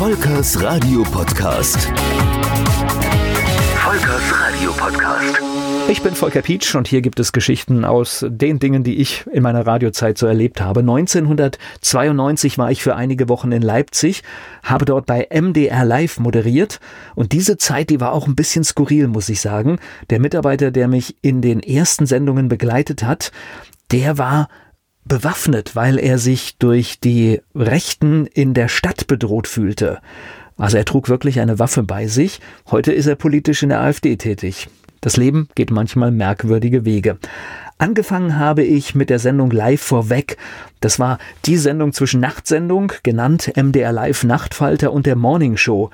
Volkers Radio Podcast. Volkers Radio Podcast. Ich bin Volker Pietsch und hier gibt es Geschichten aus den Dingen, die ich in meiner Radiozeit so erlebt habe. 1992 war ich für einige Wochen in Leipzig, habe dort bei MDR Live moderiert und diese Zeit, die war auch ein bisschen skurril, muss ich sagen. Der Mitarbeiter, der mich in den ersten Sendungen begleitet hat, der war bewaffnet, weil er sich durch die Rechten in der Stadt bedroht fühlte. Also er trug wirklich eine Waffe bei sich. Heute ist er politisch in der AfD tätig. Das Leben geht manchmal merkwürdige Wege. Angefangen habe ich mit der Sendung Live vorweg. Das war die Sendung zwischen Nachtsendung, genannt MDR Live Nachtfalter und der Morning Show.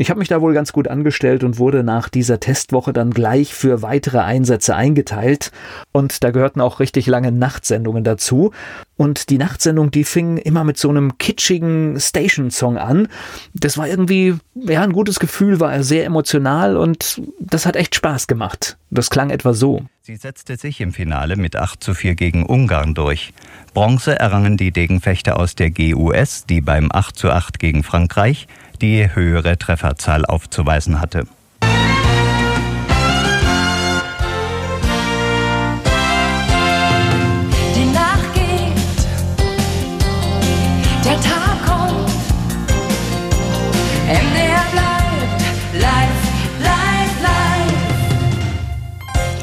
Ich habe mich da wohl ganz gut angestellt und wurde nach dieser Testwoche dann gleich für weitere Einsätze eingeteilt. Und da gehörten auch richtig lange Nachtsendungen dazu. Und die Nachtsendung, die fing immer mit so einem kitschigen Station-Song an. Das war irgendwie, ja, ein gutes Gefühl, war sehr emotional und das hat echt Spaß gemacht. Das klang etwa so. Sie setzte sich im Finale mit 8 zu 4 gegen Ungarn durch. Bronze errangen die Degenfechter aus der GUS, die beim 8 zu 8 gegen Frankreich die höhere Trefferzahl aufzuweisen hatte.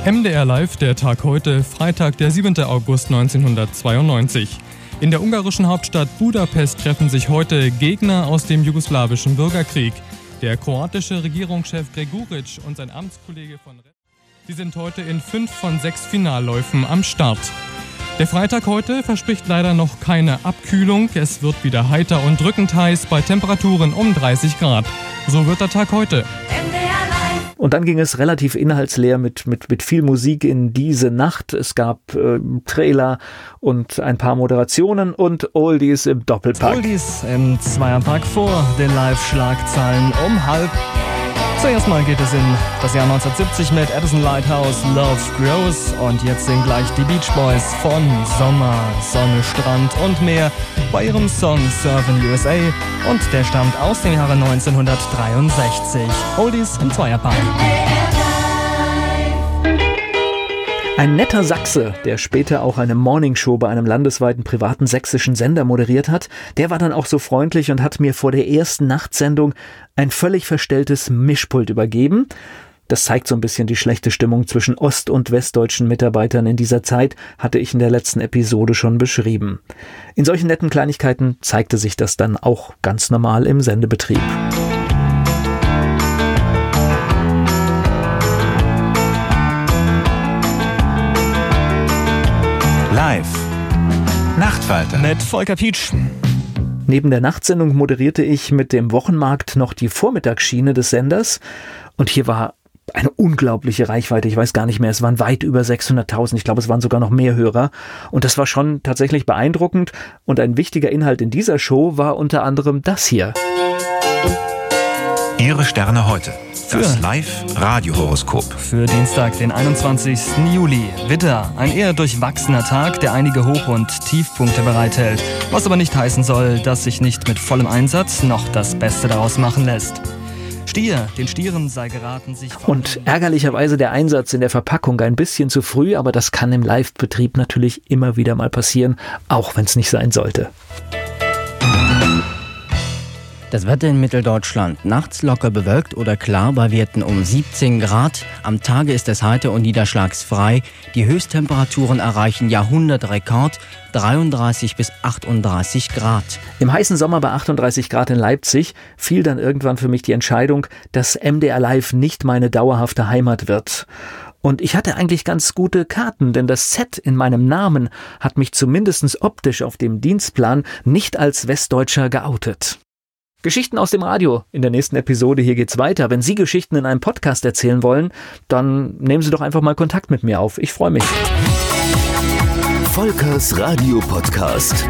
MDR Live, der Tag heute, Freitag, der 7. August 1992. In der ungarischen Hauptstadt Budapest treffen sich heute Gegner aus dem jugoslawischen Bürgerkrieg. Der kroatische Regierungschef Greguric und sein Amtskollege von Red Sie sind heute in fünf von sechs Finalläufen am Start. Der Freitag heute verspricht leider noch keine Abkühlung. Es wird wieder heiter und drückend heiß bei Temperaturen um 30 Grad. So wird der Tag heute. MDR. Und dann ging es relativ inhaltsleer mit, mit, mit viel Musik in diese Nacht. Es gab äh, Trailer und ein paar Moderationen und Oldies im Doppelpack. Oldies im Zweierpack vor den Live-Schlagzeilen um halb. Zuerst mal geht es in das Jahr 1970 mit Edison Lighthouse Love Grows und jetzt sind gleich die Beach Boys von Sommer, Sonne, Strand und mehr bei ihrem Song Surfin' USA und der stammt aus dem Jahre 1963. Oldies im Zweierpack. Ein netter Sachse, der später auch eine Morningshow bei einem landesweiten privaten sächsischen Sender moderiert hat, der war dann auch so freundlich und hat mir vor der ersten Nachtsendung ein völlig verstelltes Mischpult übergeben. Das zeigt so ein bisschen die schlechte Stimmung zwischen ost- und westdeutschen Mitarbeitern in dieser Zeit, hatte ich in der letzten Episode schon beschrieben. In solchen netten Kleinigkeiten zeigte sich das dann auch ganz normal im Sendebetrieb. Live. Nachtfalter. Mit Volker Pietsch. Neben der Nachtsendung moderierte ich mit dem Wochenmarkt noch die Vormittagsschiene des Senders und hier war eine unglaubliche Reichweite. Ich weiß gar nicht mehr, es waren weit über 600.000. Ich glaube, es waren sogar noch mehr Hörer. Und das war schon tatsächlich beeindruckend. Und ein wichtiger Inhalt in dieser Show war unter anderem das hier. Ihre Sterne heute. Das Live-Radio-Horoskop. Für Dienstag, den 21. Juli. Witter, ein eher durchwachsener Tag, der einige Hoch- und Tiefpunkte bereithält. Was aber nicht heißen soll, dass sich nicht mit vollem Einsatz noch das Beste daraus machen lässt. Stier, den Stieren sei geraten, sich... Und ärgerlicherweise der Einsatz in der Verpackung ein bisschen zu früh, aber das kann im Live-Betrieb natürlich immer wieder mal passieren, auch wenn es nicht sein sollte. Das Wetter in Mitteldeutschland. Nachts locker bewölkt oder klar bei Werten um 17 Grad. Am Tage ist es heiter und niederschlagsfrei. Die Höchsttemperaturen erreichen Jahrhundertrekord 33 bis 38 Grad. Im heißen Sommer bei 38 Grad in Leipzig fiel dann irgendwann für mich die Entscheidung, dass MDR Live nicht meine dauerhafte Heimat wird. Und ich hatte eigentlich ganz gute Karten, denn das Z in meinem Namen hat mich zumindest optisch auf dem Dienstplan nicht als Westdeutscher geoutet. Geschichten aus dem Radio. In der nächsten Episode hier geht's weiter. Wenn Sie Geschichten in einem Podcast erzählen wollen, dann nehmen Sie doch einfach mal Kontakt mit mir auf. Ich freue mich. Volkers Radio Podcast.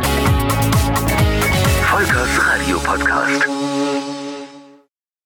Volkers Radio Podcast.